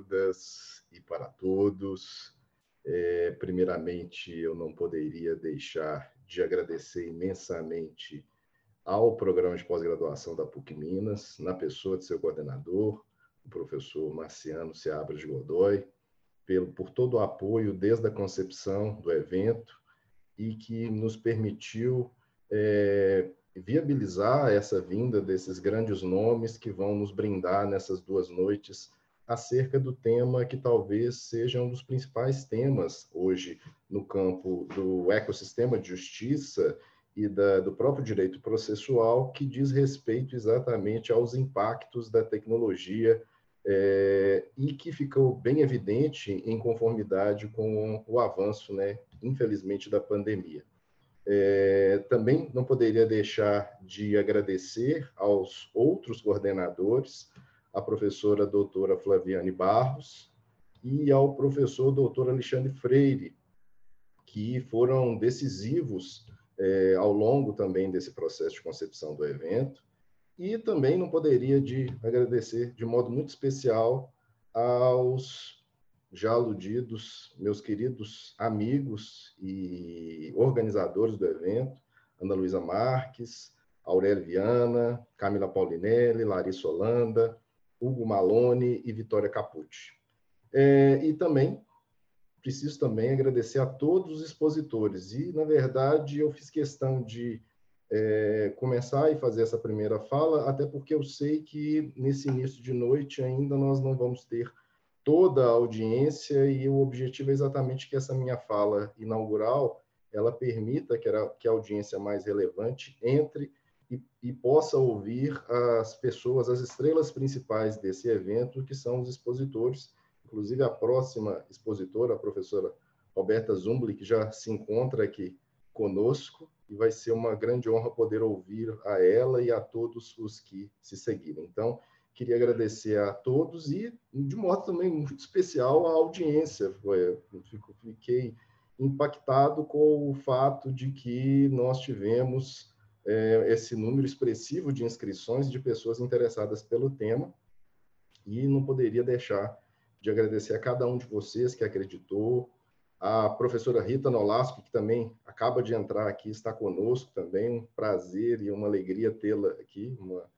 todas e para todos. É, primeiramente, eu não poderia deixar de agradecer imensamente ao programa de pós-graduação da PUC Minas, na pessoa de seu coordenador, o professor Marciano Seabras Godoy, pelo, por todo o apoio desde a concepção do evento e que nos permitiu é, viabilizar essa vinda desses grandes nomes que vão nos brindar nessas duas noites acerca do tema que talvez seja um dos principais temas hoje no campo do ecossistema de justiça e da, do próprio direito processual, que diz respeito exatamente aos impactos da tecnologia é, e que ficou bem evidente em conformidade com o avanço, né, infelizmente, da pandemia. É, também não poderia deixar de agradecer aos outros coordenadores, a professora doutora Flaviane Barros e ao professor doutor Alexandre Freire, que foram decisivos é, ao longo também desse processo de concepção do evento. E também não poderia de agradecer de modo muito especial aos já aludidos, meus queridos amigos e organizadores do evento, Ana Luísa Marques, Aurélio Viana, Camila Paulinelli, Larissa Holanda, Hugo Malone e Vitória Capucci. É, e também, preciso também agradecer a todos os expositores. E, na verdade, eu fiz questão de é, começar e fazer essa primeira fala, até porque eu sei que nesse início de noite ainda nós não vamos ter toda a audiência e o objetivo é exatamente que essa minha fala inaugural ela permita que, a, que a audiência mais relevante entre e, e, possa ouvir as pessoas, as estrelas principais desse evento, que são os expositores, inclusive a próxima expositora, a professora Roberta Zumbli, que já se encontra aqui conosco, e vai ser uma grande honra poder ouvir a ela e a todos os que se seguirem. Então, Queria agradecer a todos e, de modo também muito especial, à audiência. Eu fiquei impactado com o fato de que nós tivemos é, esse número expressivo de inscrições de pessoas interessadas pelo tema e não poderia deixar de agradecer a cada um de vocês que acreditou, a professora Rita Nolasco, que também acaba de entrar aqui, está conosco também, um prazer e uma alegria tê-la aqui, uma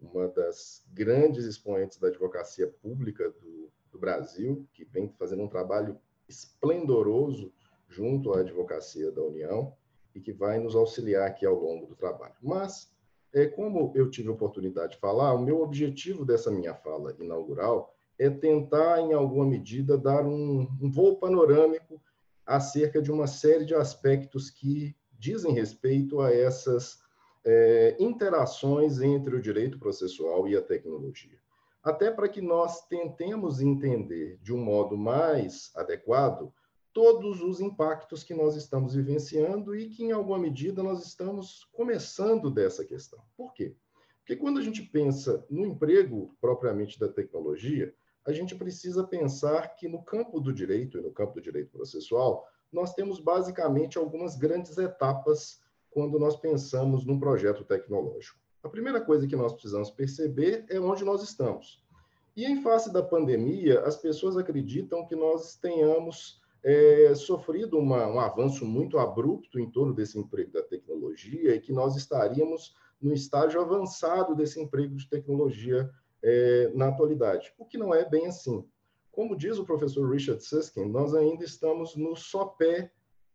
uma das grandes expoentes da advocacia pública do, do Brasil, que vem fazendo um trabalho esplendoroso junto à advocacia da União e que vai nos auxiliar aqui ao longo do trabalho. Mas, é, como eu tive oportunidade de falar, o meu objetivo dessa minha fala inaugural é tentar, em alguma medida, dar um, um voo panorâmico acerca de uma série de aspectos que dizem respeito a essas é, interações entre o direito processual e a tecnologia. Até para que nós tentemos entender de um modo mais adequado todos os impactos que nós estamos vivenciando e que, em alguma medida, nós estamos começando dessa questão. Por quê? Porque quando a gente pensa no emprego propriamente da tecnologia, a gente precisa pensar que no campo do direito e no campo do direito processual, nós temos basicamente algumas grandes etapas quando nós pensamos num projeto tecnológico. A primeira coisa que nós precisamos perceber é onde nós estamos. E em face da pandemia, as pessoas acreditam que nós tenhamos é, sofrido uma, um avanço muito abrupto em torno desse emprego da tecnologia e que nós estaríamos no estágio avançado desse emprego de tecnologia é, na atualidade, o que não é bem assim. Como diz o professor Richard Susskind, nós ainda estamos no sopé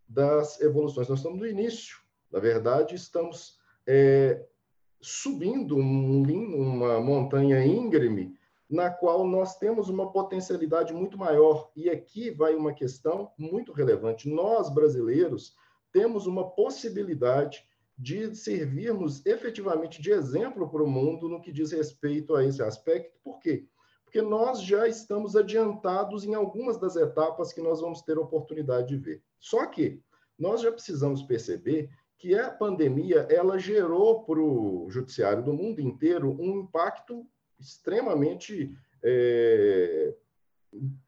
das evoluções, nós estamos no início na verdade, estamos é, subindo um, uma montanha íngreme na qual nós temos uma potencialidade muito maior. E aqui vai uma questão muito relevante. Nós, brasileiros, temos uma possibilidade de servirmos efetivamente de exemplo para o mundo no que diz respeito a esse aspecto. Por quê? Porque nós já estamos adiantados em algumas das etapas que nós vamos ter oportunidade de ver. Só que nós já precisamos perceber que a pandemia ela gerou para o judiciário do mundo inteiro um impacto extremamente é,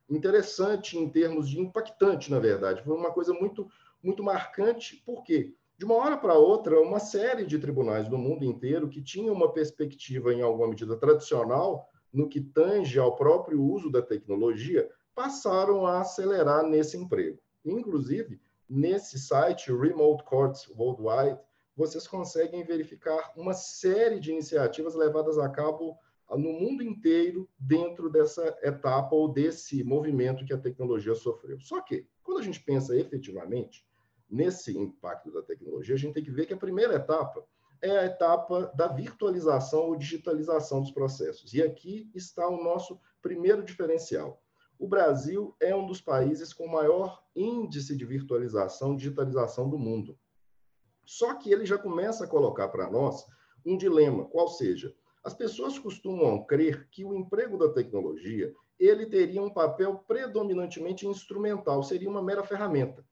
interessante em termos de impactante, na verdade. Foi uma coisa muito, muito marcante, porque de uma hora para outra, uma série de tribunais do mundo inteiro que tinham uma perspectiva, em alguma medida, tradicional no que tange ao próprio uso da tecnologia, passaram a acelerar nesse emprego. Inclusive, nesse site Remote Courts Worldwide, vocês conseguem verificar uma série de iniciativas levadas a cabo no mundo inteiro dentro dessa etapa ou desse movimento que a tecnologia sofreu. Só que, quando a gente pensa efetivamente nesse impacto da tecnologia, a gente tem que ver que a primeira etapa é a etapa da virtualização ou digitalização dos processos. E aqui está o nosso primeiro diferencial. O Brasil é um dos países com maior índice de virtualização, digitalização do mundo. Só que ele já começa a colocar para nós um dilema, qual seja, as pessoas costumam crer que o emprego da tecnologia ele teria um papel predominantemente instrumental, seria uma mera ferramenta.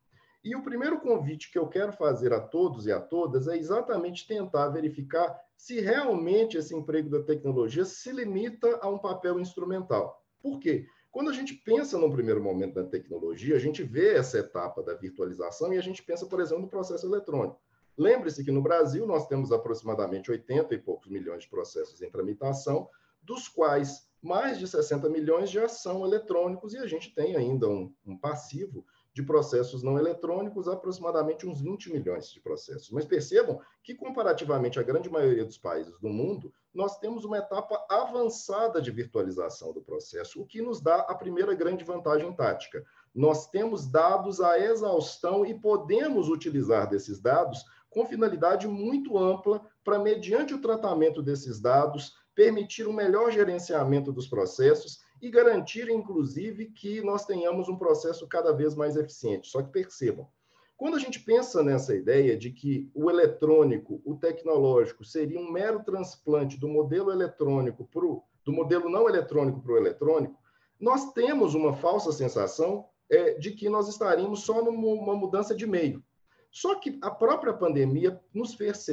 E o primeiro convite que eu quero fazer a todos e a todas é exatamente tentar verificar se realmente esse emprego da tecnologia se limita a um papel instrumental. Por quê? Quando a gente pensa no primeiro momento da tecnologia, a gente vê essa etapa da virtualização e a gente pensa, por exemplo, no processo eletrônico. Lembre-se que no Brasil nós temos aproximadamente 80 e poucos milhões de processos em tramitação, dos quais mais de 60 milhões já são eletrônicos e a gente tem ainda um, um passivo de processos não eletrônicos, aproximadamente uns 20 milhões de processos. Mas percebam que, comparativamente à grande maioria dos países do mundo, nós temos uma etapa avançada de virtualização do processo, o que nos dá a primeira grande vantagem tática. Nós temos dados à exaustão e podemos utilizar desses dados com finalidade muito ampla para, mediante o tratamento desses dados, permitir um melhor gerenciamento dos processos e garantir, inclusive, que nós tenhamos um processo cada vez mais eficiente. Só que percebam, quando a gente pensa nessa ideia de que o eletrônico, o tecnológico, seria um mero transplante do modelo eletrônico para do modelo não eletrônico para o eletrônico, nós temos uma falsa sensação é, de que nós estaríamos só numa mudança de meio. Só que a própria pandemia nos fez,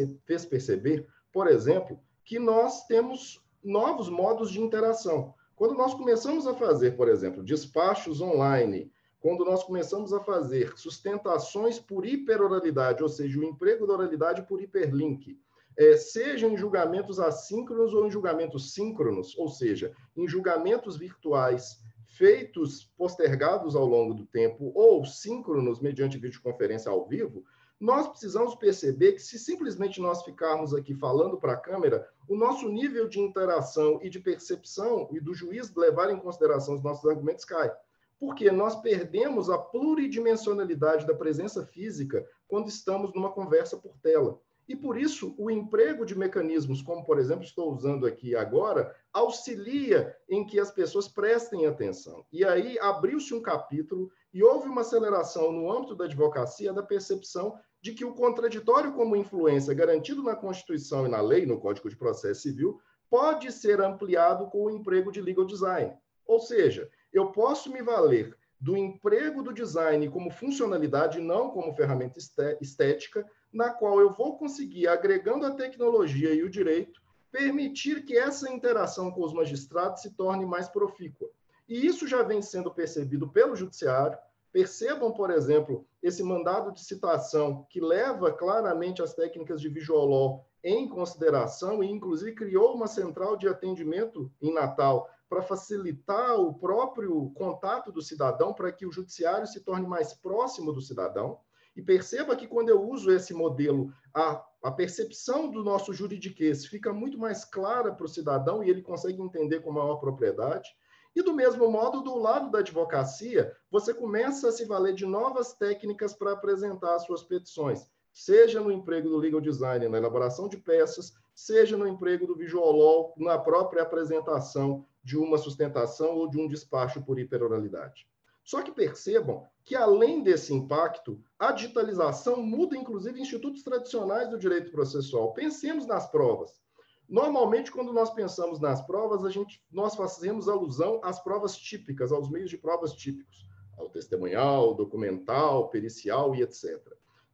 perceber, por exemplo, que nós temos novos modos de interação. Quando nós começamos a fazer, por exemplo, despachos online, quando nós começamos a fazer sustentações por hiperoralidade, ou seja, o emprego da oralidade por hiperlink, é, seja em julgamentos assíncronos ou em julgamentos síncronos, ou seja, em julgamentos virtuais feitos postergados ao longo do tempo ou síncronos mediante videoconferência ao vivo, nós precisamos perceber que se simplesmente nós ficarmos aqui falando para a câmera, o nosso nível de interação e de percepção e do juiz levar em consideração os nossos argumentos cai. Porque nós perdemos a pluridimensionalidade da presença física quando estamos numa conversa por tela. E por isso, o emprego de mecanismos, como por exemplo estou usando aqui agora, auxilia em que as pessoas prestem atenção. E aí abriu-se um capítulo e houve uma aceleração no âmbito da advocacia da percepção de que o contraditório como influência garantido na Constituição e na lei, no Código de Processo Civil, pode ser ampliado com o emprego de legal design. Ou seja, eu posso me valer do emprego do design como funcionalidade, não como ferramenta estética, na qual eu vou conseguir, agregando a tecnologia e o direito, permitir que essa interação com os magistrados se torne mais profícua. E isso já vem sendo percebido pelo judiciário. Percebam, por exemplo, esse mandado de citação que leva claramente as técnicas de law em consideração e, inclusive, criou uma central de atendimento em Natal para facilitar o próprio contato do cidadão, para que o judiciário se torne mais próximo do cidadão. E perceba que quando eu uso esse modelo, a, a percepção do nosso juridiquês fica muito mais clara para o cidadão e ele consegue entender com maior propriedade. E do mesmo modo, do lado da advocacia, você começa a se valer de novas técnicas para apresentar as suas petições, seja no emprego do legal design, na elaboração de peças, seja no emprego do visual law, na própria apresentação de uma sustentação ou de um despacho por hiperoralidade. Só que percebam que, além desse impacto, a digitalização muda, inclusive, institutos tradicionais do direito processual. Pensemos nas provas. Normalmente, quando nós pensamos nas provas, a gente, nós fazemos alusão às provas típicas, aos meios de provas típicos, ao testemunhal, documental, pericial e etc.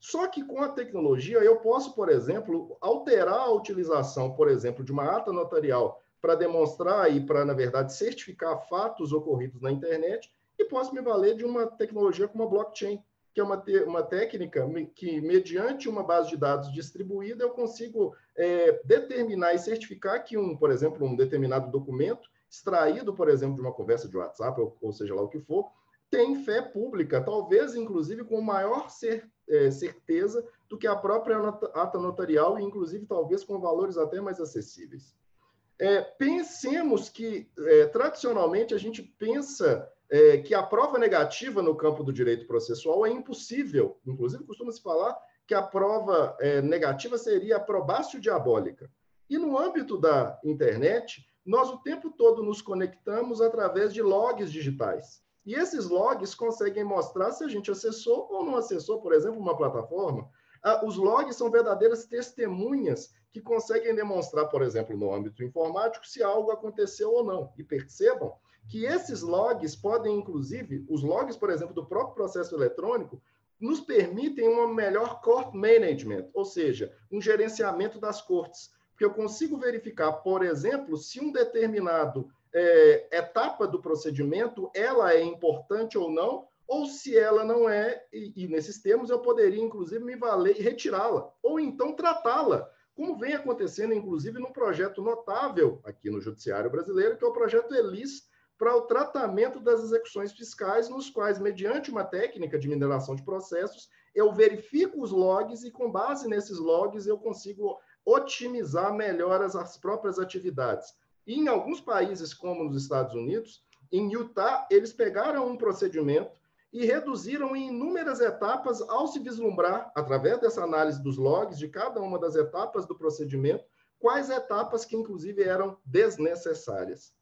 Só que com a tecnologia, eu posso, por exemplo, alterar a utilização, por exemplo, de uma ata notarial para demonstrar e para, na verdade, certificar fatos ocorridos na internet e posso me valer de uma tecnologia como a blockchain, que é uma, uma técnica que, mediante uma base de dados distribuída, eu consigo é, determinar e certificar que, um, por exemplo, um determinado documento extraído, por exemplo, de uma conversa de WhatsApp, ou, ou seja lá o que for, tem fé pública, talvez inclusive com maior cer é, certeza do que a própria ata notarial, e inclusive talvez com valores até mais acessíveis. É, pensemos que, é, tradicionalmente, a gente pensa é, que a prova negativa no campo do direito processual é impossível. Inclusive, costuma-se falar que a prova é, negativa seria a probácio diabólica. E no âmbito da internet, nós o tempo todo nos conectamos através de logs digitais. E esses logs conseguem mostrar se a gente acessou ou não acessou, por exemplo, uma plataforma. Ah, os logs são verdadeiras testemunhas que conseguem demonstrar, por exemplo, no âmbito informático, se algo aconteceu ou não. E percebam que esses logs podem, inclusive, os logs, por exemplo, do próprio processo eletrônico, nos permitem um melhor court management, ou seja, um gerenciamento das cortes. Porque eu consigo verificar, por exemplo, se um determinado é, etapa do procedimento ela é importante ou não, ou se ela não é, e, e nesses termos eu poderia, inclusive, me valer e retirá-la, ou então tratá-la, como vem acontecendo, inclusive, num projeto notável aqui no Judiciário Brasileiro, que é o projeto ELIS, para o tratamento das execuções fiscais, nos quais, mediante uma técnica de mineração de processos, eu verifico os logs e, com base nesses logs, eu consigo otimizar melhor as, as próprias atividades. E em alguns países, como nos Estados Unidos, em Utah, eles pegaram um procedimento e reduziram em inúmeras etapas ao se vislumbrar, através dessa análise dos logs de cada uma das etapas do procedimento, quais etapas que, inclusive, eram desnecessárias.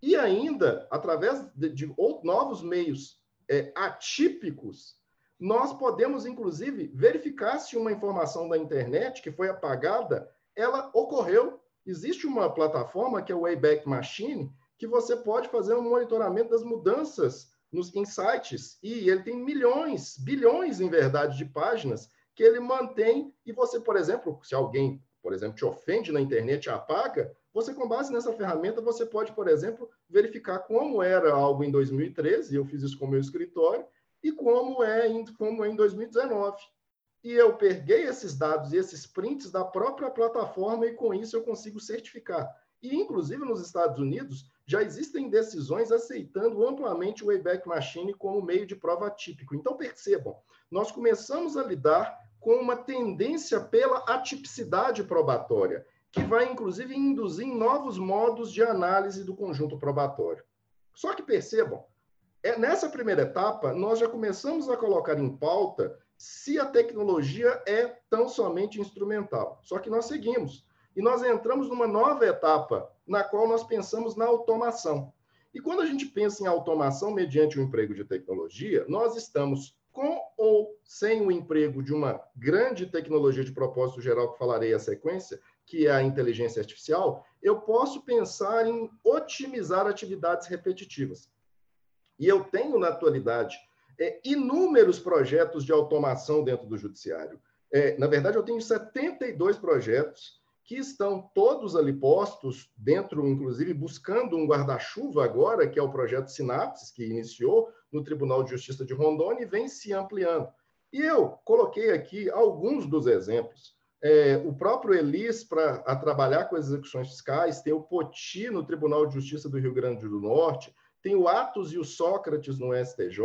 E ainda, através de, de novos meios é, atípicos, nós podemos, inclusive, verificar se uma informação da internet que foi apagada, ela ocorreu. Existe uma plataforma que é o Wayback Machine, que você pode fazer um monitoramento das mudanças nos insights, e ele tem milhões, bilhões, em verdade, de páginas que ele mantém, e você, por exemplo, se alguém, por exemplo, te ofende na internet e apaga, você, com base nessa ferramenta, você pode, por exemplo, verificar como era algo em 2013, eu fiz isso com o meu escritório, e como é em, como é em 2019 e eu peguei esses dados e esses prints da própria plataforma e com isso eu consigo certificar. E, inclusive, nos Estados Unidos, já existem decisões aceitando amplamente o Wayback Machine como meio de prova típico. Então, percebam, nós começamos a lidar com uma tendência pela atipicidade probatória, que vai, inclusive, induzir novos modos de análise do conjunto probatório. Só que percebam, é, nessa primeira etapa, nós já começamos a colocar em pauta se a tecnologia é tão somente instrumental. Só que nós seguimos. E nós entramos numa nova etapa, na qual nós pensamos na automação. E quando a gente pensa em automação mediante o emprego de tecnologia, nós estamos com ou sem o emprego de uma grande tecnologia de propósito geral, que falarei a sequência, que é a inteligência artificial, eu posso pensar em otimizar atividades repetitivas. E eu tenho, na atualidade, é, inúmeros projetos de automação dentro do judiciário. É, na verdade, eu tenho 72 projetos que estão todos ali postos, dentro, inclusive, buscando um guarda-chuva agora, que é o projeto Sinapses, que iniciou no Tribunal de Justiça de Rondônia e vem se ampliando. E eu coloquei aqui alguns dos exemplos. É, o próprio Elis, para trabalhar com as execuções fiscais, tem o Poti no Tribunal de Justiça do Rio Grande do Norte, tem o Atos e o Sócrates no STJ,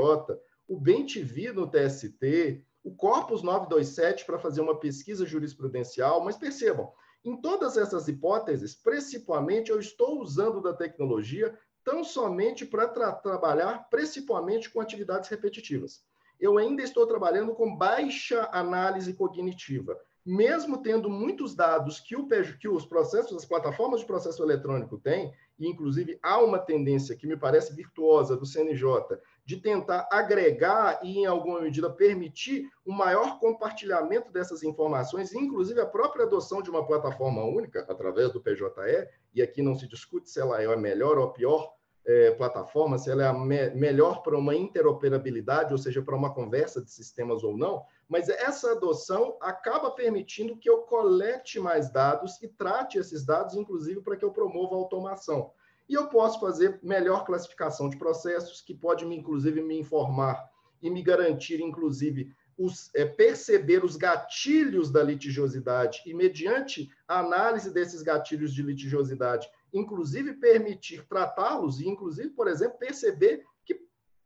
o BEM-TV no TST, o Corpus 927 para fazer uma pesquisa jurisprudencial, mas percebam, em todas essas hipóteses, principalmente eu estou usando da tecnologia tão somente para tra trabalhar principalmente com atividades repetitivas. Eu ainda estou trabalhando com baixa análise cognitiva, mesmo tendo muitos dados que, o, que os processos, as plataformas de processo eletrônico têm, e inclusive há uma tendência que me parece virtuosa do CNJ de tentar agregar e, em alguma medida, permitir um maior compartilhamento dessas informações, inclusive a própria adoção de uma plataforma única, através do PJE, e aqui não se discute se ela é melhor ou pior é, plataforma, se ela é me melhor para uma interoperabilidade, ou seja, para uma conversa de sistemas ou não, mas essa adoção acaba permitindo que eu colete mais dados e trate esses dados, inclusive, para que eu promova a automação. E eu posso fazer melhor classificação de processos, que pode, me, inclusive, me informar e me garantir, inclusive, os, é, perceber os gatilhos da litigiosidade e, mediante a análise desses gatilhos de litigiosidade, inclusive permitir tratá-los e, inclusive, por exemplo, perceber que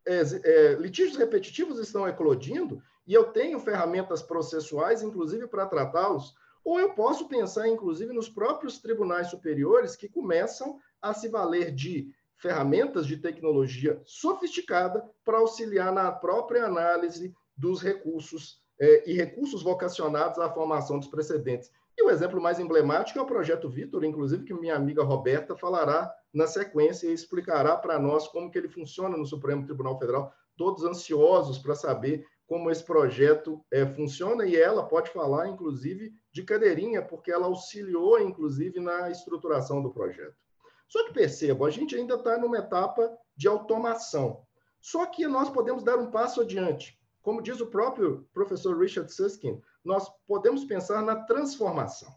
é, é, litígios repetitivos estão eclodindo e eu tenho ferramentas processuais, inclusive, para tratá-los. Ou eu posso pensar, inclusive, nos próprios tribunais superiores que começam a se valer de ferramentas de tecnologia sofisticada para auxiliar na própria análise dos recursos é, e recursos vocacionados à formação dos precedentes. E o exemplo mais emblemático é o projeto Vitor, inclusive que minha amiga Roberta falará na sequência e explicará para nós como que ele funciona no Supremo Tribunal Federal, todos ansiosos para saber como esse projeto é, funciona e ela pode falar, inclusive, de cadeirinha, porque ela auxiliou, inclusive, na estruturação do projeto. Só que perceba, a gente ainda está numa etapa de automação. Só que nós podemos dar um passo adiante. Como diz o próprio professor Richard Susskind, nós podemos pensar na transformação.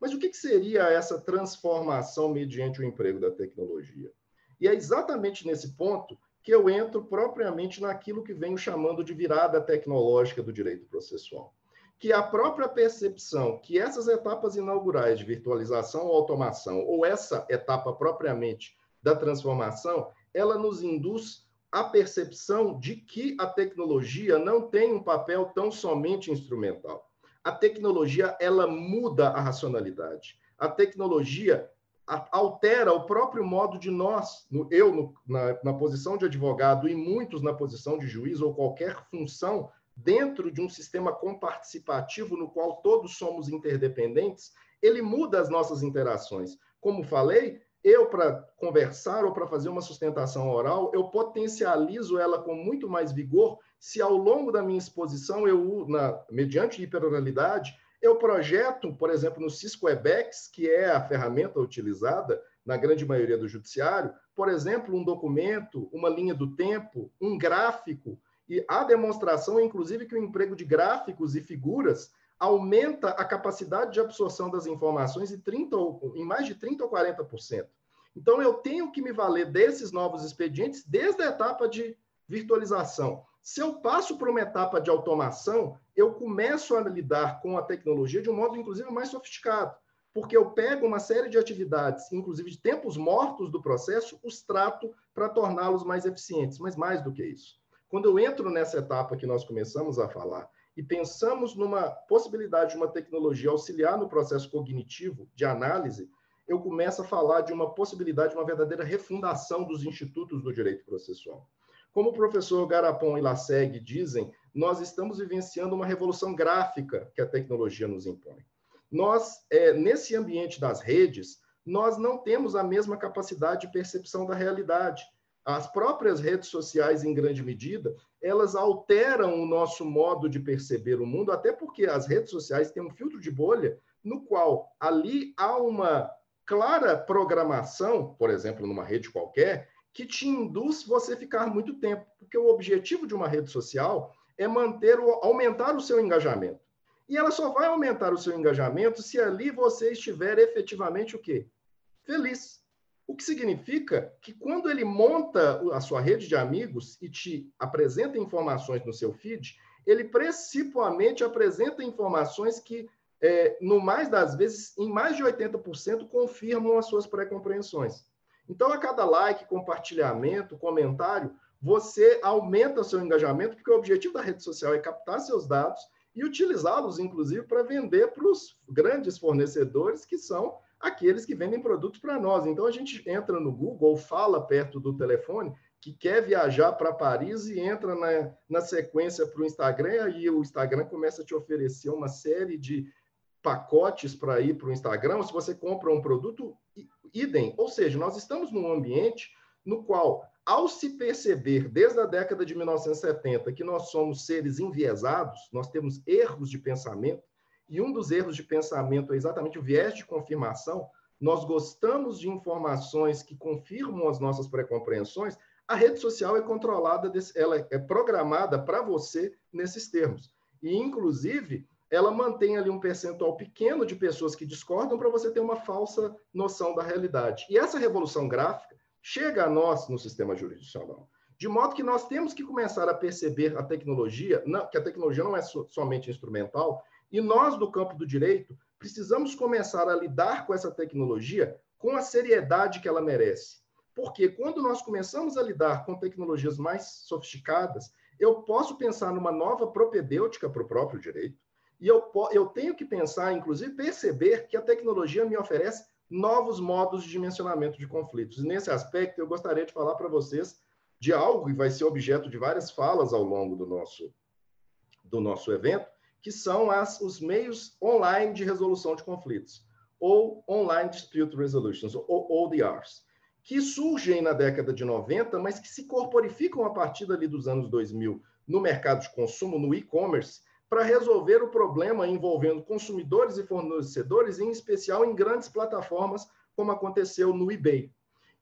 Mas o que, seria essa transformação mediante o emprego da tecnologia? E é exatamente nesse ponto que eu entro propriamente naquilo que venho chamando de virada tecnológica do direito processual, que a própria percepção que essas etapas inaugurais de virtualização ou automação, ou essa etapa propriamente da transformação, ela nos induz a percepção de que a tecnologia não tem um papel tão somente instrumental. A tecnologia ela muda a racionalidade. A tecnologia altera o próprio modo de nós, eu no, na, na, posição de advogado e muitos na posição de juiz ou qualquer função dentro de um sistema comparticipativo no qual todos somos interdependentes, ele muda as nossas interações. Como falei, eu para conversar ou para fazer uma sustentação oral, eu potencializo ela com muito mais vigor se ao longo da minha exposição eu na mediante hiperoralidade eu projeto, por exemplo, no Cisco Webex, que é a ferramenta utilizada na grande maioria do judiciário, por exemplo, um documento, uma linha do tempo, um gráfico, e a demonstração, inclusive, que o emprego de gráficos e figuras aumenta a capacidade de absorção das informações em, 30, em mais de 30% ou 40%. Então, eu tenho que me valer desses novos expedientes desde a etapa de virtualização. Se eu passo para uma etapa de automação, eu começo a lidar com a tecnologia de um modo, inclusive, mais sofisticado, porque eu pego uma série de atividades, inclusive de tempos mortos do processo, os trato para torná-los mais eficientes. Mas mais do que isso, quando eu entro nessa etapa que nós começamos a falar e pensamos numa possibilidade de uma tecnologia auxiliar no processo cognitivo de análise, eu começo a falar de uma possibilidade de uma verdadeira refundação dos institutos do direito processual. Como o professor Garapon e Lassegue dizem, nós estamos vivenciando uma revolução gráfica que a tecnologia nos impõe. Nós, é, nesse ambiente das redes, nós não temos a mesma capacidade de percepção da realidade. As próprias redes sociais, em grande medida, elas alteram o nosso modo de perceber o mundo, até porque as redes sociais têm um filtro de bolha no qual ali há uma clara programação, por exemplo, numa rede qualquer, que te induz você ficar muito tempo, porque o objetivo de uma rede social é manter o, aumentar o seu engajamento. E ela só vai aumentar o seu engajamento se ali você estiver efetivamente o quê? Feliz. O que significa que quando ele monta a sua rede de amigos e te apresenta informações no seu feed, ele principalmente apresenta informações que, é, no mais das vezes, em mais de 80%, confirmam as suas pré-compreensões. Então, a cada like, compartilhamento, comentário, você aumenta o seu engajamento, porque o objetivo da rede social é captar seus dados e utilizá-los, inclusive, para vender para os grandes fornecedores, que são aqueles que vendem produtos para nós. Então, a gente entra no Google fala perto do telefone que quer viajar para Paris e entra na, na sequência para o Instagram, e o Instagram começa a te oferecer uma série de pacotes para ir para o Instagram, se você compra um produto, idem. Ou seja, nós estamos num ambiente no qual, ao se perceber desde a década de 1970 que nós somos seres enviesados, nós temos erros de pensamento, e um dos erros de pensamento é exatamente o viés de confirmação, nós gostamos de informações que confirmam as nossas pré-compreensões, a rede social é controlada, ela é programada para você nesses termos. E, inclusive, ela mantém ali um percentual pequeno de pessoas que discordam para você ter uma falsa noção da realidade. E essa revolução gráfica chega a nós no sistema jurisdicional. De modo que nós temos que começar a perceber a tecnologia, que a tecnologia não é so, somente instrumental, e nós, do campo do direito, precisamos começar a lidar com essa tecnologia com a seriedade que ela merece. Porque quando nós começamos a lidar com tecnologias mais sofisticadas, eu posso pensar numa nova propedêutica para o próprio direito, e eu, eu tenho que pensar, inclusive, perceber que a tecnologia me oferece novos modos de dimensionamento de conflitos. E nesse aspecto, eu gostaria de falar para vocês de algo que vai ser objeto de várias falas ao longo do nosso, do nosso evento, que são as, os meios online de resolução de conflitos, ou Online Dispute Resolutions, ou ODRs, que surgem na década de 90, mas que se corporificam a partir dali dos anos 2000 no mercado de consumo, no e-commerce, para resolver o problema envolvendo consumidores e fornecedores, em especial em grandes plataformas, como aconteceu no eBay.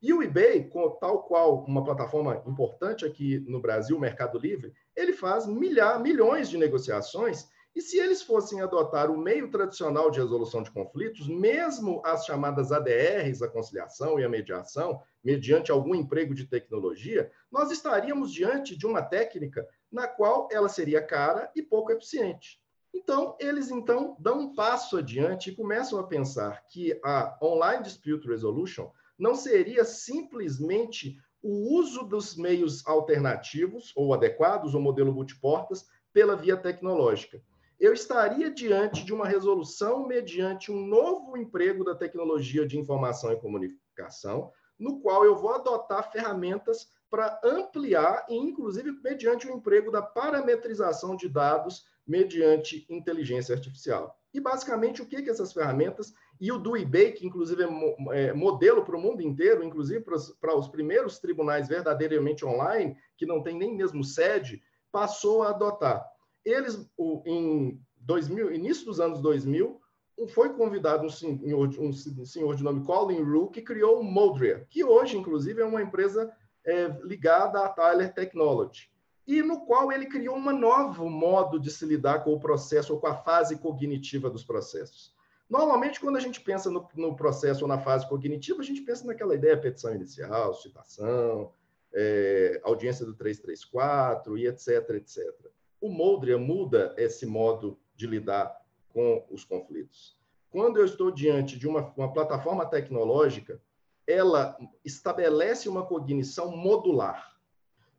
E o eBay, tal qual uma plataforma importante aqui no Brasil, o Mercado Livre, ele faz milhar, milhões de negociações. E se eles fossem adotar o meio tradicional de resolução de conflitos, mesmo as chamadas ADRs, a conciliação e a mediação, mediante algum emprego de tecnologia, nós estaríamos diante de uma técnica na qual ela seria cara e pouco eficiente. Então, eles então dão um passo adiante e começam a pensar que a Online Dispute Resolution não seria simplesmente o uso dos meios alternativos ou adequados, ou modelo multiportas, pela via tecnológica. Eu estaria diante de uma resolução mediante um novo emprego da tecnologia de informação e comunicação, no qual eu vou adotar ferramentas para ampliar e, inclusive, mediante o emprego da parametrização de dados mediante inteligência artificial. E, basicamente, o que, que essas ferramentas e o do eBay, que inclusive é, é modelo para o mundo inteiro, inclusive para os, para os primeiros tribunais verdadeiramente online, que não tem nem mesmo sede, passou a adotar. Eles, em 2000, início dos anos 2000, foi convidado um senhor, um senhor de nome Colin Rue, que criou o Modria, que hoje, inclusive, é uma empresa é, ligada à Tyler Technology, e no qual ele criou um novo modo de se lidar com o processo ou com a fase cognitiva dos processos. Normalmente, quando a gente pensa no, no processo ou na fase cognitiva, a gente pensa naquela ideia petição inicial, citação, é, audiência do 334 e etc, etc. O Moldria muda esse modo de lidar com os conflitos. Quando eu estou diante de uma, uma plataforma tecnológica, ela estabelece uma cognição modular.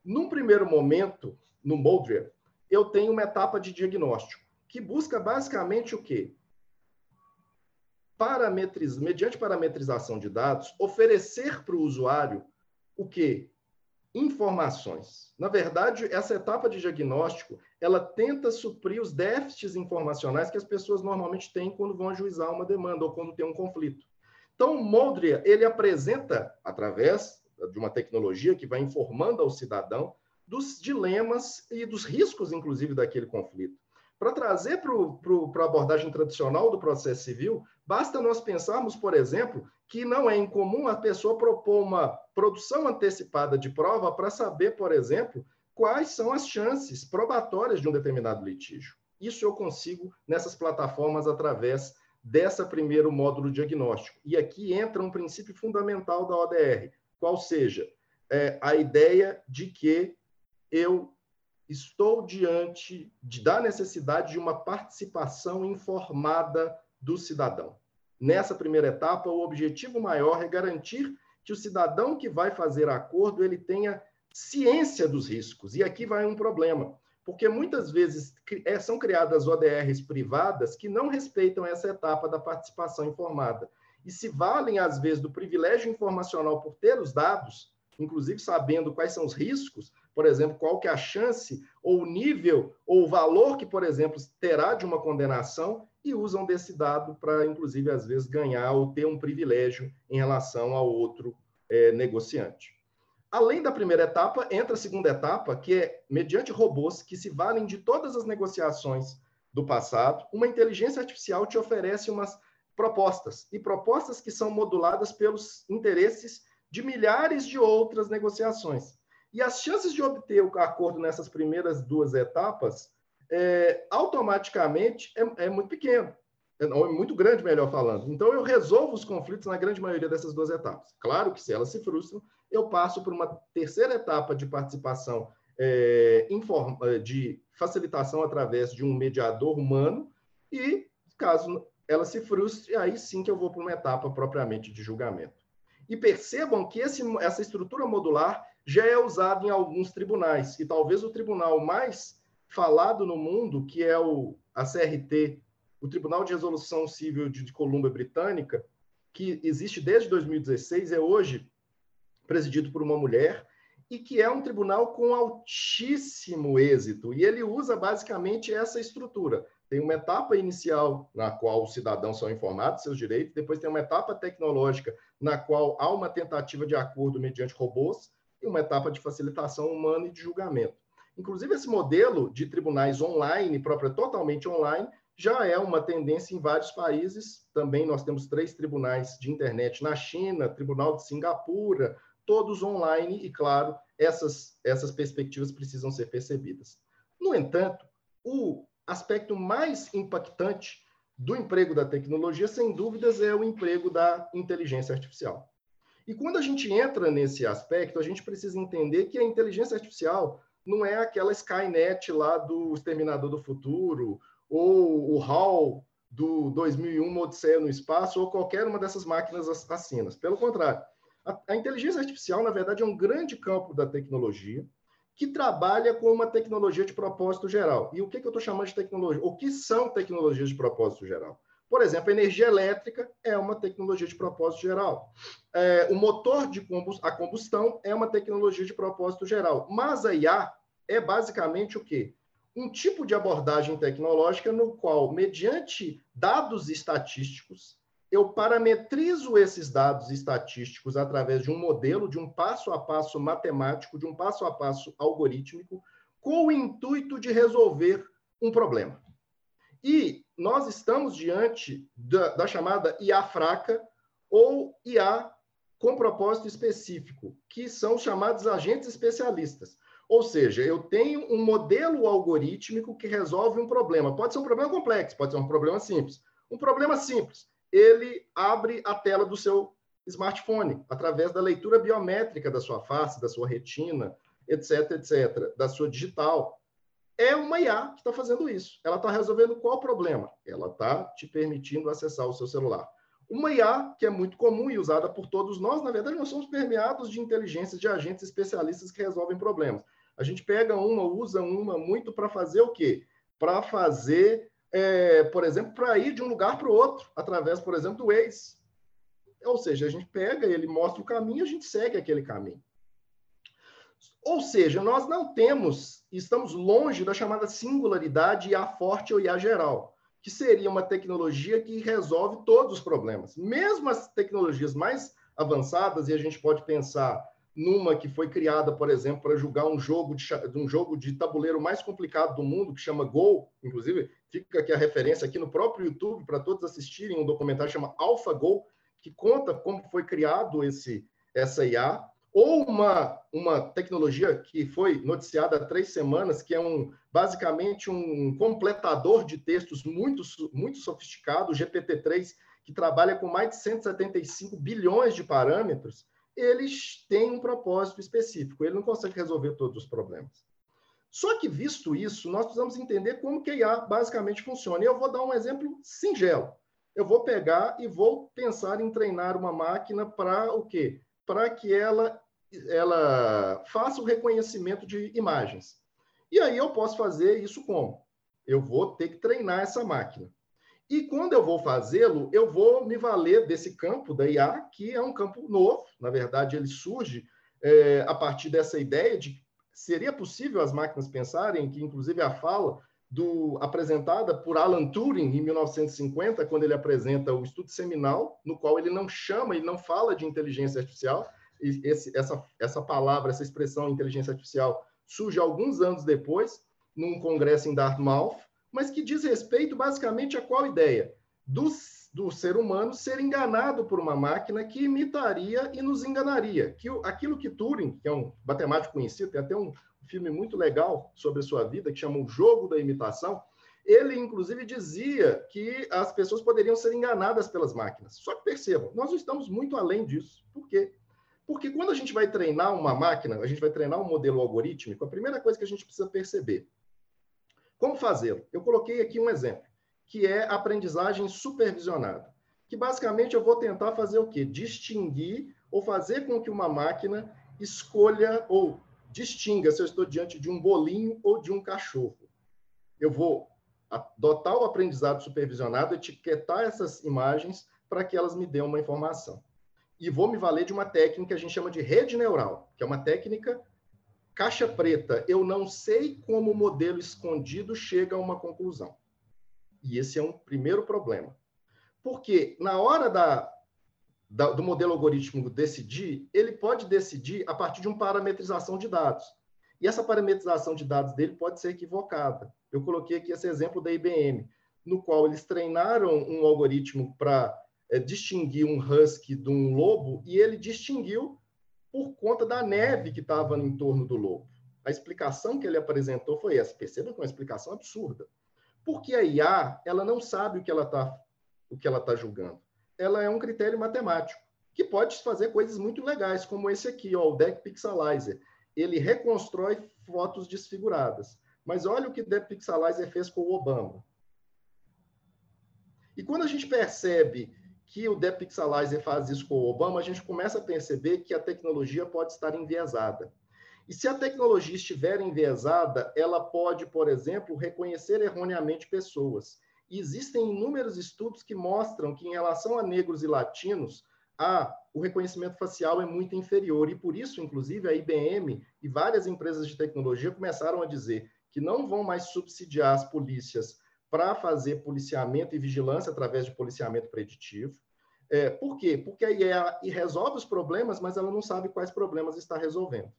Num primeiro momento, no Moldria, eu tenho uma etapa de diagnóstico, que busca basicamente o quê? Parametriz, mediante parametrização de dados, oferecer para o usuário o quê? Informações. Na verdade, essa etapa de diagnóstico, ela tenta suprir os déficits informacionais que as pessoas normalmente têm quando vão ajuizar uma demanda ou quando tem um conflito. Então, o Moldria, ele apresenta, através de uma tecnologia que vai informando ao cidadão dos dilemas e dos riscos, inclusive, daquele conflito. Para trazer para a abordagem tradicional do processo civil, basta nós pensarmos, por exemplo, que não é incomum a pessoa propor uma produção antecipada de prova para saber, por exemplo, quais são as chances probatórias de um determinado litígio. Isso eu consigo nessas plataformas através dessa primeiro módulo diagnóstico. E aqui entra um princípio fundamental da ODR, qual seja é, a ideia de que eu estou diante de, da necessidade de uma participação informada do cidadão. Nessa primeira etapa, o objetivo maior é garantir que o cidadão que vai fazer acordo ele tenha ciência dos riscos. E aqui vai um problema porque muitas vezes é, são criadas ODRs privadas que não respeitam essa etapa da participação informada e se valem, às vezes, do privilégio informacional por ter os dados, inclusive sabendo quais são os riscos, por exemplo, qual que é a chance ou o nível ou o valor que, por exemplo, terá de uma condenação e usam desse dado para, inclusive, às vezes, ganhar ou ter um privilégio em relação ao outro é, negociante. Além da primeira etapa, entra a segunda etapa, que é mediante robôs que se valem de todas as negociações do passado, uma inteligência artificial te oferece umas propostas, e propostas que são moduladas pelos interesses de milhares de outras negociações. E as chances de obter o acordo nessas primeiras duas etapas, é, automaticamente, é, é muito pequeno, é, é muito grande, melhor falando. Então, eu resolvo os conflitos na grande maioria dessas duas etapas. Claro que se elas se frustram, eu passo por uma terceira etapa de participação é, de facilitação através de um mediador humano e, caso ela se frustre, aí sim que eu vou para uma etapa propriamente de julgamento. E percebam que esse, essa estrutura modular já é usada em alguns tribunais, e talvez o tribunal mais falado no mundo, que é o, a CRT, o Tribunal de Resolução Civil de, de Colômbia Britânica, que existe desde 2016, é hoje presidido por uma mulher, e que é um tribunal com altíssimo êxito. E ele usa basicamente essa estrutura. Tem uma etapa inicial na qual os cidadãos são informados de seus direitos, depois tem uma etapa tecnológica na qual há uma tentativa de acordo mediante robôs e uma etapa de facilitação humana e de julgamento. Inclusive, esse modelo de tribunais online, próprio totalmente online, já é uma tendência em vários países. Também nós temos três tribunais de internet na China, Tribunal de Singapura, todos online, e claro, essas, essas perspectivas precisam ser percebidas. No entanto, o aspecto mais impactante do emprego da tecnologia, sem dúvidas, é o emprego da inteligência artificial. E quando a gente entra nesse aspecto, a gente precisa entender que a inteligência artificial não é aquela Skynet lá do Exterminador do Futuro, ou o HAL do 2001 Odisseia no Espaço, ou qualquer uma dessas máquinas assassinas. Pelo contrário, a, a inteligência artificial, na verdade, é um grande campo da tecnologia que trabalha com uma tecnologia de propósito geral. E o que, que eu estou chamando de tecnologia? O que são tecnologias de propósito geral? Por exemplo, a energia elétrica é uma tecnologia de propósito geral. É, o motor de combustão, a combustão é uma tecnologia de propósito geral. Mas a IA é basicamente o quê? Um tipo de abordagem tecnológica no qual, mediante dados estatísticos, eu parametrizo esses dados estatísticos através de um modelo, de um passo a passo matemático, de um passo a passo algorítmico, com o intuito de resolver um problema. E nós estamos diante da, da chamada IA fraca ou IA com propósito específico, que são chamados agentes especialistas. Ou seja, eu tenho um modelo algorítmico que resolve um problema. Pode ser um problema complexo, pode ser um problema simples. Um problema simples ele abre a tela do seu smartphone através da leitura biométrica da sua face, da sua retina, etc, etc, da sua digital. É uma IA que está fazendo isso. Ela está resolvendo qual problema? Ela está te permitindo acessar o seu celular. Uma IA que é muito comum e usada por todos nós, na verdade, nós somos permeados de inteligências de agentes especialistas que resolvem problemas. A gente pega uma, usa uma muito para fazer o quê? Para fazer é, por exemplo, para ir de um lugar para o outro, através, por exemplo, do Waze. Ou seja, a gente pega, ele mostra o caminho, a gente segue aquele caminho. Ou seja, nós não temos, estamos longe da chamada singularidade IA forte ou IA geral, que seria uma tecnologia que resolve todos os problemas. Mesmo as tecnologias mais avançadas, e a gente pode pensar numa que foi criada, por exemplo, para julgar um jogo de, um jogo de tabuleiro mais complicado do mundo, que chama Go, inclusive fica aqui a referência aqui no próprio YouTube para todos assistirem um documentário que chama AlphaGo, que conta como foi criado esse essa IA, ou uma, uma tecnologia que foi noticiada há três semanas, que é um basicamente um completador de textos muito, muito sofisticado, o GPT-3, que trabalha com mais de 175 bilhões de parâmetros, eles têm um propósito específico, ele não consegue resolver todos os problemas. Só que, visto isso, nós precisamos entender como que a IA basicamente funciona. E eu vou dar um exemplo singelo. Eu vou pegar e vou pensar em treinar uma máquina para o quê? Para que ela, ela faça o reconhecimento de imagens. E aí eu posso fazer isso como? Eu vou ter que treinar essa máquina. E quando eu vou fazê-lo, eu vou me valer desse campo da IA, que é um campo novo. Na verdade, ele surge é, a partir dessa ideia de seria possível as máquinas pensarem, que inclusive a fala do, apresentada por Alan Turing em 1950, quando ele apresenta o estudo seminal, no qual ele não chama e não fala de inteligência artificial, esse, essa, essa palavra, essa expressão inteligência artificial surge alguns anos depois, num congresso em Dartmouth, mas que diz respeito basicamente a qual ideia? Dos do ser humano ser enganado por uma máquina que imitaria e nos enganaria. Que aquilo que Turing, que é um matemático conhecido, tem até um filme muito legal sobre a sua vida que chama O Jogo da Imitação, ele inclusive dizia que as pessoas poderiam ser enganadas pelas máquinas. Só que percebam, nós estamos muito além disso. Por quê? Porque quando a gente vai treinar uma máquina, a gente vai treinar um modelo algorítmico, a primeira coisa que a gente precisa perceber, como fazê-lo? Eu coloquei aqui um exemplo que é aprendizagem supervisionada. Que basicamente eu vou tentar fazer o quê? Distinguir ou fazer com que uma máquina escolha ou distinga se eu estou diante de um bolinho ou de um cachorro. Eu vou adotar o aprendizado supervisionado, etiquetar essas imagens para que elas me dêem uma informação. E vou me valer de uma técnica que a gente chama de rede neural, que é uma técnica caixa preta. Eu não sei como o modelo escondido chega a uma conclusão. E esse é um primeiro problema. Porque na hora da, da, do modelo algorítmico decidir, ele pode decidir a partir de uma parametrização de dados. E essa parametrização de dados dele pode ser equivocada. Eu coloquei aqui esse exemplo da IBM, no qual eles treinaram um algoritmo para é, distinguir um husky de um lobo e ele distinguiu por conta da neve que estava em torno do lobo. A explicação que ele apresentou foi essa. Perceba que é uma explicação absurda. Porque a IA, ela não sabe o que ela está o que ela está julgando. Ela é um critério matemático que pode fazer coisas muito legais, como esse aqui, ó, o Deck Pixelizer ele reconstrói fotos desfiguradas. Mas olha o que Depp Pixelizer fez com o Obama. E quando a gente percebe que o Depp Pixelizer faz isso com o Obama, a gente começa a perceber que a tecnologia pode estar enviesada. E se a tecnologia estiver enviesada, ela pode, por exemplo, reconhecer erroneamente pessoas. E existem inúmeros estudos que mostram que, em relação a negros e latinos, a, o reconhecimento facial é muito inferior. E por isso, inclusive, a IBM e várias empresas de tecnologia começaram a dizer que não vão mais subsidiar as polícias para fazer policiamento e vigilância através de policiamento preditivo. É, por quê? Porque a IA resolve os problemas, mas ela não sabe quais problemas está resolvendo.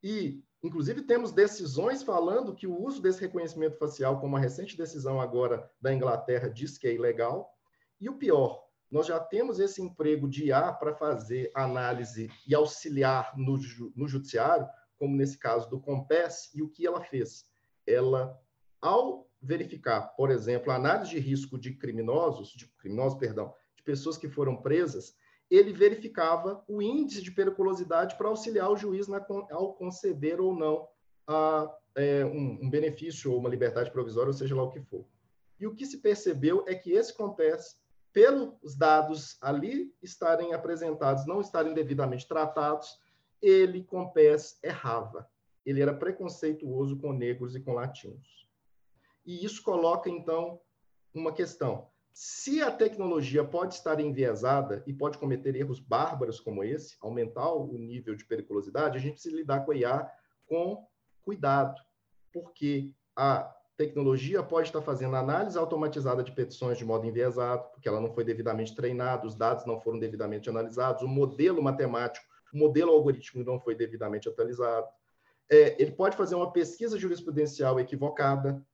E, inclusive, temos decisões falando que o uso desse reconhecimento facial, como a recente decisão agora da Inglaterra diz que é ilegal. E o pior, nós já temos esse emprego de IA para fazer análise e auxiliar no, no judiciário, como nesse caso do Compass, e o que ela fez? Ela, ao verificar, por exemplo, a análise de risco de criminosos, de criminosos, perdão, de pessoas que foram presas, ele verificava o índice de periculosidade para auxiliar o juiz na, ao conceder ou não a, é, um, um benefício ou uma liberdade provisória, ou seja lá o que for. E o que se percebeu é que esse Compass pelos dados ali estarem apresentados, não estarem devidamente tratados, ele, com pés, errava. Ele era preconceituoso com negros e com latinos. E isso coloca, então, uma questão. Se a tecnologia pode estar enviesada e pode cometer erros bárbaros como esse, aumentar o nível de periculosidade, a gente precisa lidar com a IA com cuidado, porque a tecnologia pode estar fazendo análise automatizada de petições de modo enviesado, porque ela não foi devidamente treinada, os dados não foram devidamente analisados, o modelo matemático, o modelo algorítmico não foi devidamente atualizado. É, ele pode fazer uma pesquisa jurisprudencial equivocada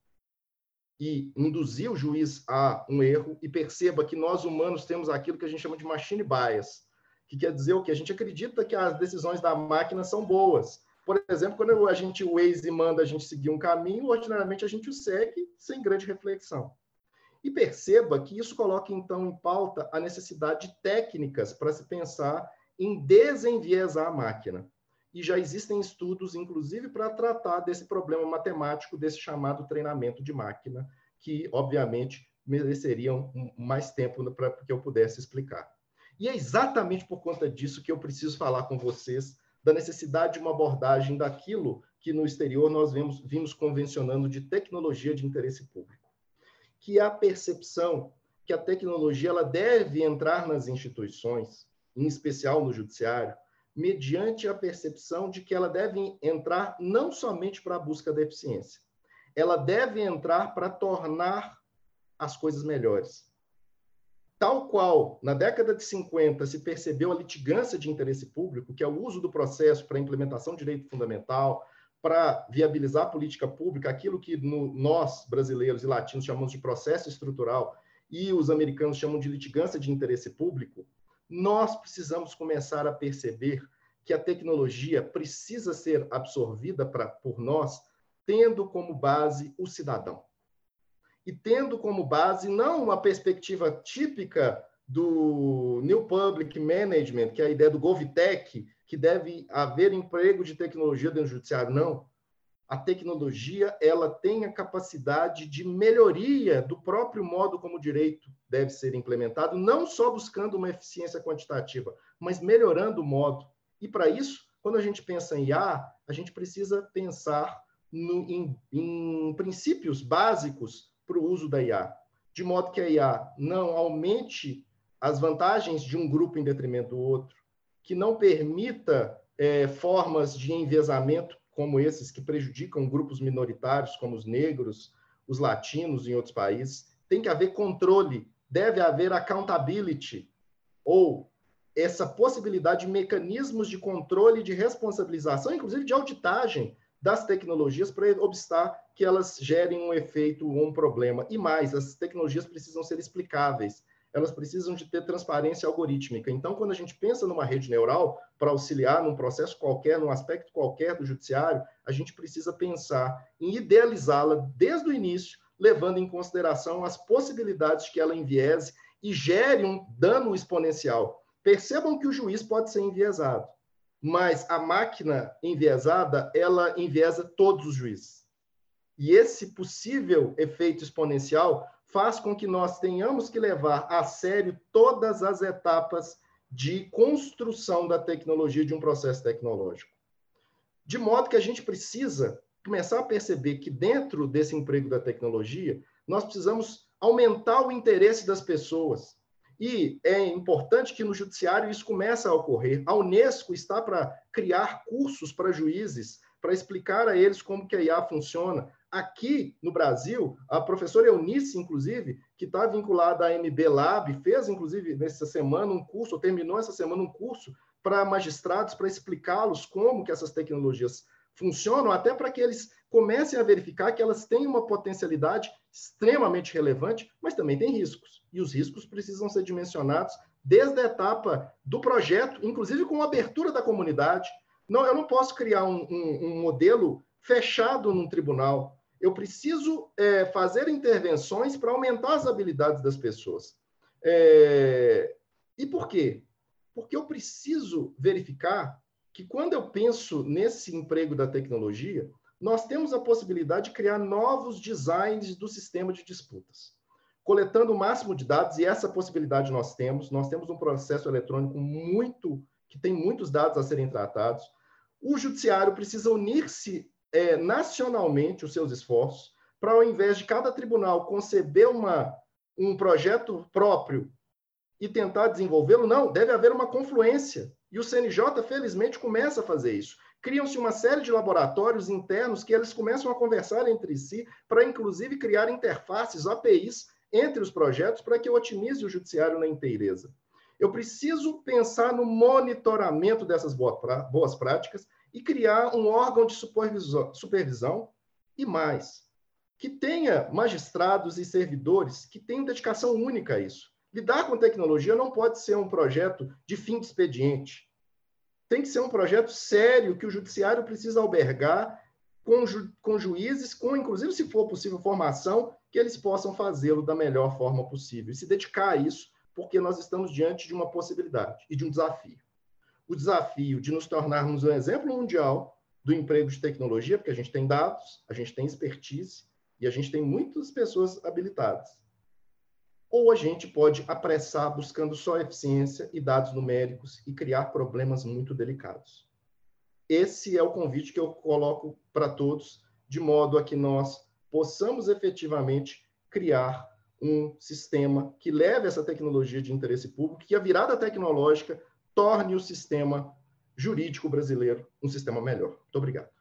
e induzir o juiz a um erro, e perceba que nós humanos temos aquilo que a gente chama de machine bias, que quer dizer o que? A gente acredita que as decisões da máquina são boas, por exemplo, quando a gente, o Waze manda a gente seguir um caminho, ordinariamente a gente o segue sem grande reflexão. E perceba que isso coloca, então, em pauta a necessidade de técnicas para se pensar em desenviesar a máquina. E já existem estudos, inclusive, para tratar desse problema matemático, desse chamado treinamento de máquina, que, obviamente, mereceriam mais tempo para que eu pudesse explicar. E é exatamente por conta disso que eu preciso falar com vocês da necessidade de uma abordagem daquilo que no exterior nós vimos, vimos convencionando de tecnologia de interesse público, que é a percepção que a tecnologia ela deve entrar nas instituições, em especial no judiciário, mediante a percepção de que ela deve entrar não somente para a busca da eficiência, ela deve entrar para tornar as coisas melhores. Tal qual na década de 50 se percebeu a litigância de interesse público, que é o uso do processo para implementação de direito fundamental, para viabilizar a política pública, aquilo que no, nós, brasileiros e latinos, chamamos de processo estrutural e os americanos chamam de litigância de interesse público, nós precisamos começar a perceber que a tecnologia precisa ser absorvida pra, por nós, tendo como base o cidadão e tendo como base não uma perspectiva típica do New Public Management, que é a ideia do GovTech, que deve haver emprego de tecnologia dentro do judiciário, não. a tecnologia ela tem a capacidade de melhoria do próprio modo como o direito deve ser implementado, não só buscando uma eficiência quantitativa, mas melhorando o modo. E para isso, quando a gente pensa em IA, a gente precisa pensar no, em, em princípios básicos para o uso da IA, de modo que a IA não aumente as vantagens de um grupo em detrimento do outro, que não permita é, formas de enviesamento como esses que prejudicam grupos minoritários, como os negros, os latinos em outros países. Tem que haver controle, deve haver accountability, ou essa possibilidade de mecanismos de controle, de responsabilização, inclusive de auditagem das tecnologias para obstar que elas gerem um efeito ou um problema. E mais, as tecnologias precisam ser explicáveis elas precisam de ter transparência algorítmica. Então, quando a gente pensa numa rede neural para auxiliar num processo qualquer, num aspecto qualquer do judiciário, a gente precisa pensar em idealizá-la desde o início, levando em consideração as possibilidades que ela enviese e gere um dano exponencial. Percebam que o juiz pode ser enviesado, mas a máquina enviesada, ela enviesa todos os juízes. E esse possível efeito exponencial faz com que nós tenhamos que levar a sério todas as etapas de construção da tecnologia de um processo tecnológico. De modo que a gente precisa começar a perceber que dentro desse emprego da tecnologia, nós precisamos aumentar o interesse das pessoas. E é importante que no judiciário isso comece a ocorrer. A Unesco está para criar cursos para juízes, para explicar a eles como que a IA funciona, Aqui no Brasil, a professora Eunice, inclusive, que está vinculada à MB Lab, fez, inclusive, nessa semana um curso, ou terminou essa semana um curso para magistrados, para explicá-los como que essas tecnologias funcionam, até para que eles comecem a verificar que elas têm uma potencialidade extremamente relevante, mas também têm riscos. E os riscos precisam ser dimensionados desde a etapa do projeto, inclusive com a abertura da comunidade. Não, eu não posso criar um, um, um modelo fechado num tribunal eu preciso é, fazer intervenções para aumentar as habilidades das pessoas. É, e por quê? Porque eu preciso verificar que quando eu penso nesse emprego da tecnologia, nós temos a possibilidade de criar novos designs do sistema de disputas, coletando o máximo de dados, e essa possibilidade nós temos. Nós temos um processo eletrônico muito que tem muitos dados a serem tratados. O judiciário precisa unir-se é, nacionalmente os seus esforços para, ao invés de cada tribunal conceber uma, um projeto próprio e tentar desenvolvê-lo, não, deve haver uma confluência. E o CNJ, felizmente, começa a fazer isso. Criam-se uma série de laboratórios internos que eles começam a conversar entre si para, inclusive, criar interfaces, APIs, entre os projetos para que eu otimize o judiciário na inteireza. Eu preciso pensar no monitoramento dessas boas práticas e criar um órgão de supervisão e mais, que tenha magistrados e servidores que tenham dedicação única a isso. Lidar com tecnologia não pode ser um projeto de fim de expediente. Tem que ser um projeto sério que o judiciário precisa albergar com, ju com juízes, com inclusive, se for possível, formação, que eles possam fazê-lo da melhor forma possível e se dedicar a isso, porque nós estamos diante de uma possibilidade e de um desafio o desafio de nos tornarmos um exemplo mundial do emprego de tecnologia, porque a gente tem dados, a gente tem expertise e a gente tem muitas pessoas habilitadas. Ou a gente pode apressar buscando só eficiência e dados numéricos e criar problemas muito delicados. Esse é o convite que eu coloco para todos, de modo a que nós possamos efetivamente criar um sistema que leve essa tecnologia de interesse público, que a virada tecnológica torne o sistema jurídico brasileiro um sistema melhor. Muito obrigado.